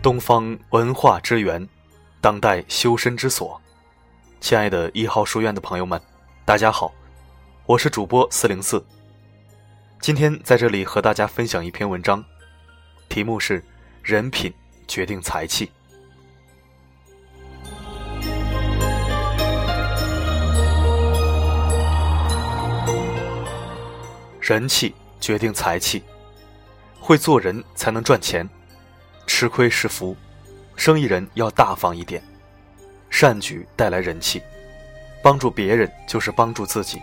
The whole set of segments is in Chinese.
东方文化之源，当代修身之所。亲爱的一号书院的朋友们，大家好，我是主播四零四。今天在这里和大家分享一篇文章，题目是“人品决定财气”。人气决定财气，会做人才能赚钱。吃亏是福，生意人要大方一点。善举带来人气，帮助别人就是帮助自己。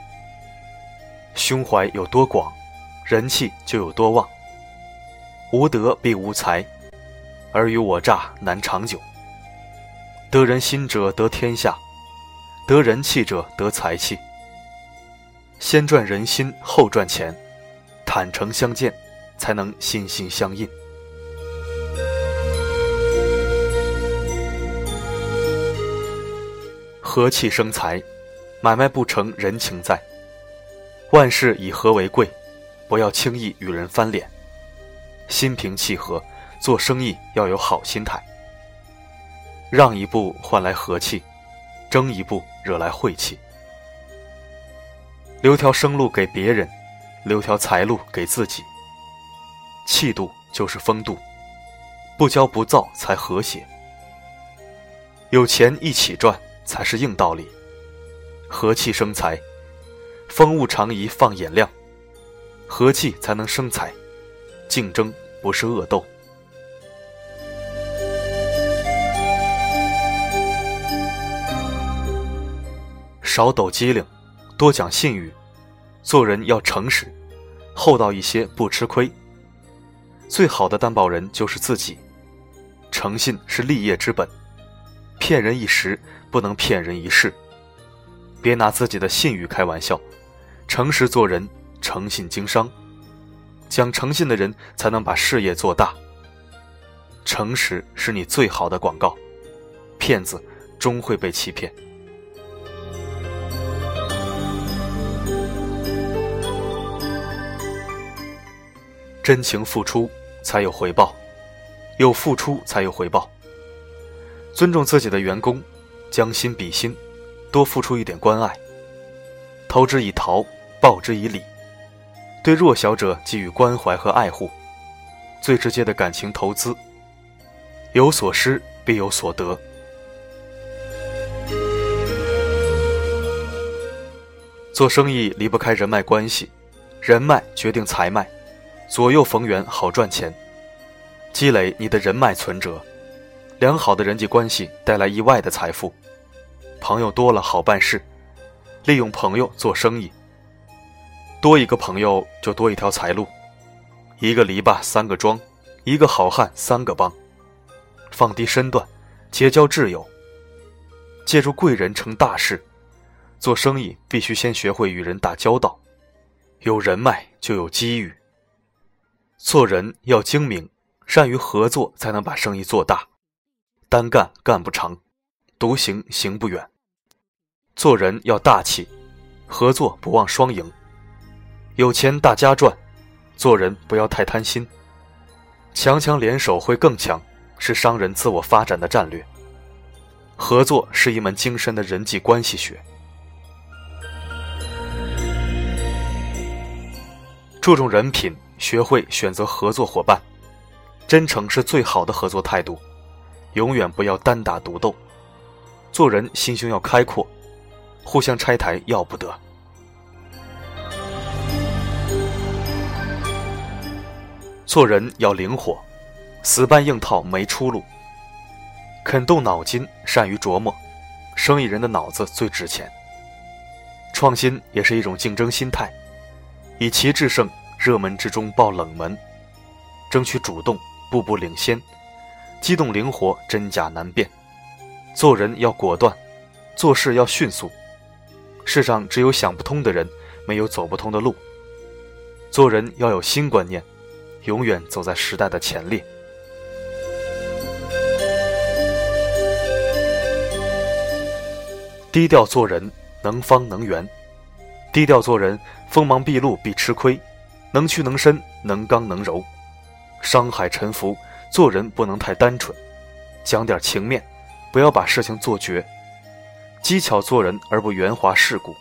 胸怀有多广，人气就有多旺。无德必无才，尔虞我诈难长久。得人心者得天下，得人气者得财气。先赚人心，后赚钱，坦诚相见，才能心心相印。和气生财，买卖不成人情在。万事以和为贵，不要轻易与人翻脸。心平气和，做生意要有好心态。让一步换来和气，争一步惹来晦气。留条生路给别人，留条财路给自己。气度就是风度，不骄不躁才和谐。有钱一起赚。才是硬道理，和气生财，风物长宜放眼量，和气才能生财，竞争不是恶斗。少抖机灵，多讲信誉，做人要诚实，厚道一些不吃亏。最好的担保人就是自己，诚信是立业之本。骗人一时，不能骗人一世。别拿自己的信誉开玩笑，诚实做人，诚信经商。讲诚信的人才能把事业做大。诚实是你最好的广告，骗子终会被欺骗。真情付出才有回报，有付出才有回报。尊重自己的员工，将心比心，多付出一点关爱。投之以桃，报之以李，对弱小者给予关怀和爱护，最直接的感情投资。有所失必有所得。做生意离不开人脉关系，人脉决定财脉，左右逢源好赚钱。积累你的人脉存折。良好的人际关系带来意外的财富，朋友多了好办事，利用朋友做生意。多一个朋友就多一条财路，一个篱笆三个桩，一个好汉三个帮。放低身段，结交挚友，借助贵人成大事。做生意必须先学会与人打交道，有人脉就有机遇。做人要精明，善于合作，才能把生意做大。单干干不长，独行行不远。做人要大气，合作不忘双赢。有钱大家赚，做人不要太贪心。强强联手会更强，是商人自我发展的战略。合作是一门精深的人际关系学。注重人品，学会选择合作伙伴，真诚是最好的合作态度。永远不要单打独斗，做人心胸要开阔，互相拆台要不得。做人要灵活，死搬硬套没出路。肯动脑筋，善于琢磨，生意人的脑子最值钱。创新也是一种竞争心态，以奇制胜，热门之中爆冷门，争取主动，步步领先。机动灵活，真假难辨；做人要果断，做事要迅速。世上只有想不通的人，没有走不通的路。做人要有新观念，永远走在时代的前列。低调做人，能方能圆；低调做人，锋芒毕露必吃亏，能屈能伸，能刚能柔。商海沉浮。做人不能太单纯，讲点情面，不要把事情做绝。机巧做人而不圆滑世故，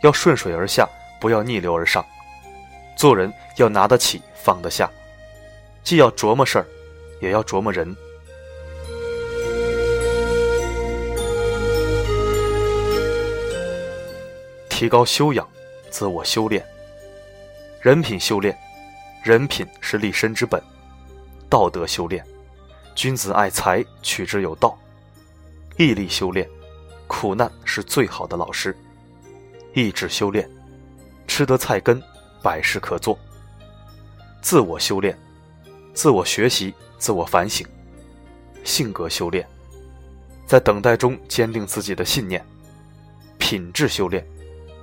要顺水而下，不要逆流而上。做人要拿得起，放得下，既要琢磨事儿，也要琢磨人。提高修养，自我修炼。人品修炼，人品是立身之本；道德修炼，君子爱财，取之有道；毅力修炼，苦难是最好的老师；意志修炼，吃得菜根，百事可做；自我修炼，自我学习，自我反省；性格修炼，在等待中坚定自己的信念；品质修炼。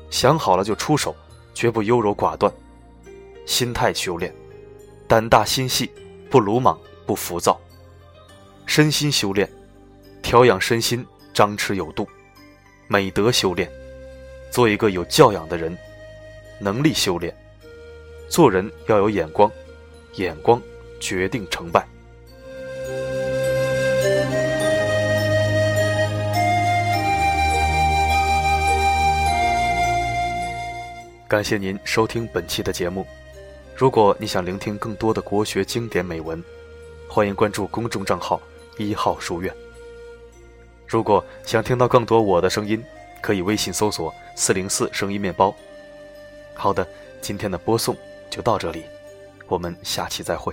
想好了就出手，绝不优柔寡断；心态修炼，胆大心细，不鲁莽不浮躁；身心修炼，调养身心，张弛有度；美德修炼，做一个有教养的人；能力修炼，做人要有眼光，眼光决定成败。感谢您收听本期的节目。如果你想聆听更多的国学经典美文，欢迎关注公众账号“一号书院”。如果想听到更多我的声音，可以微信搜索“四零四声音面包”。好的，今天的播送就到这里，我们下期再会。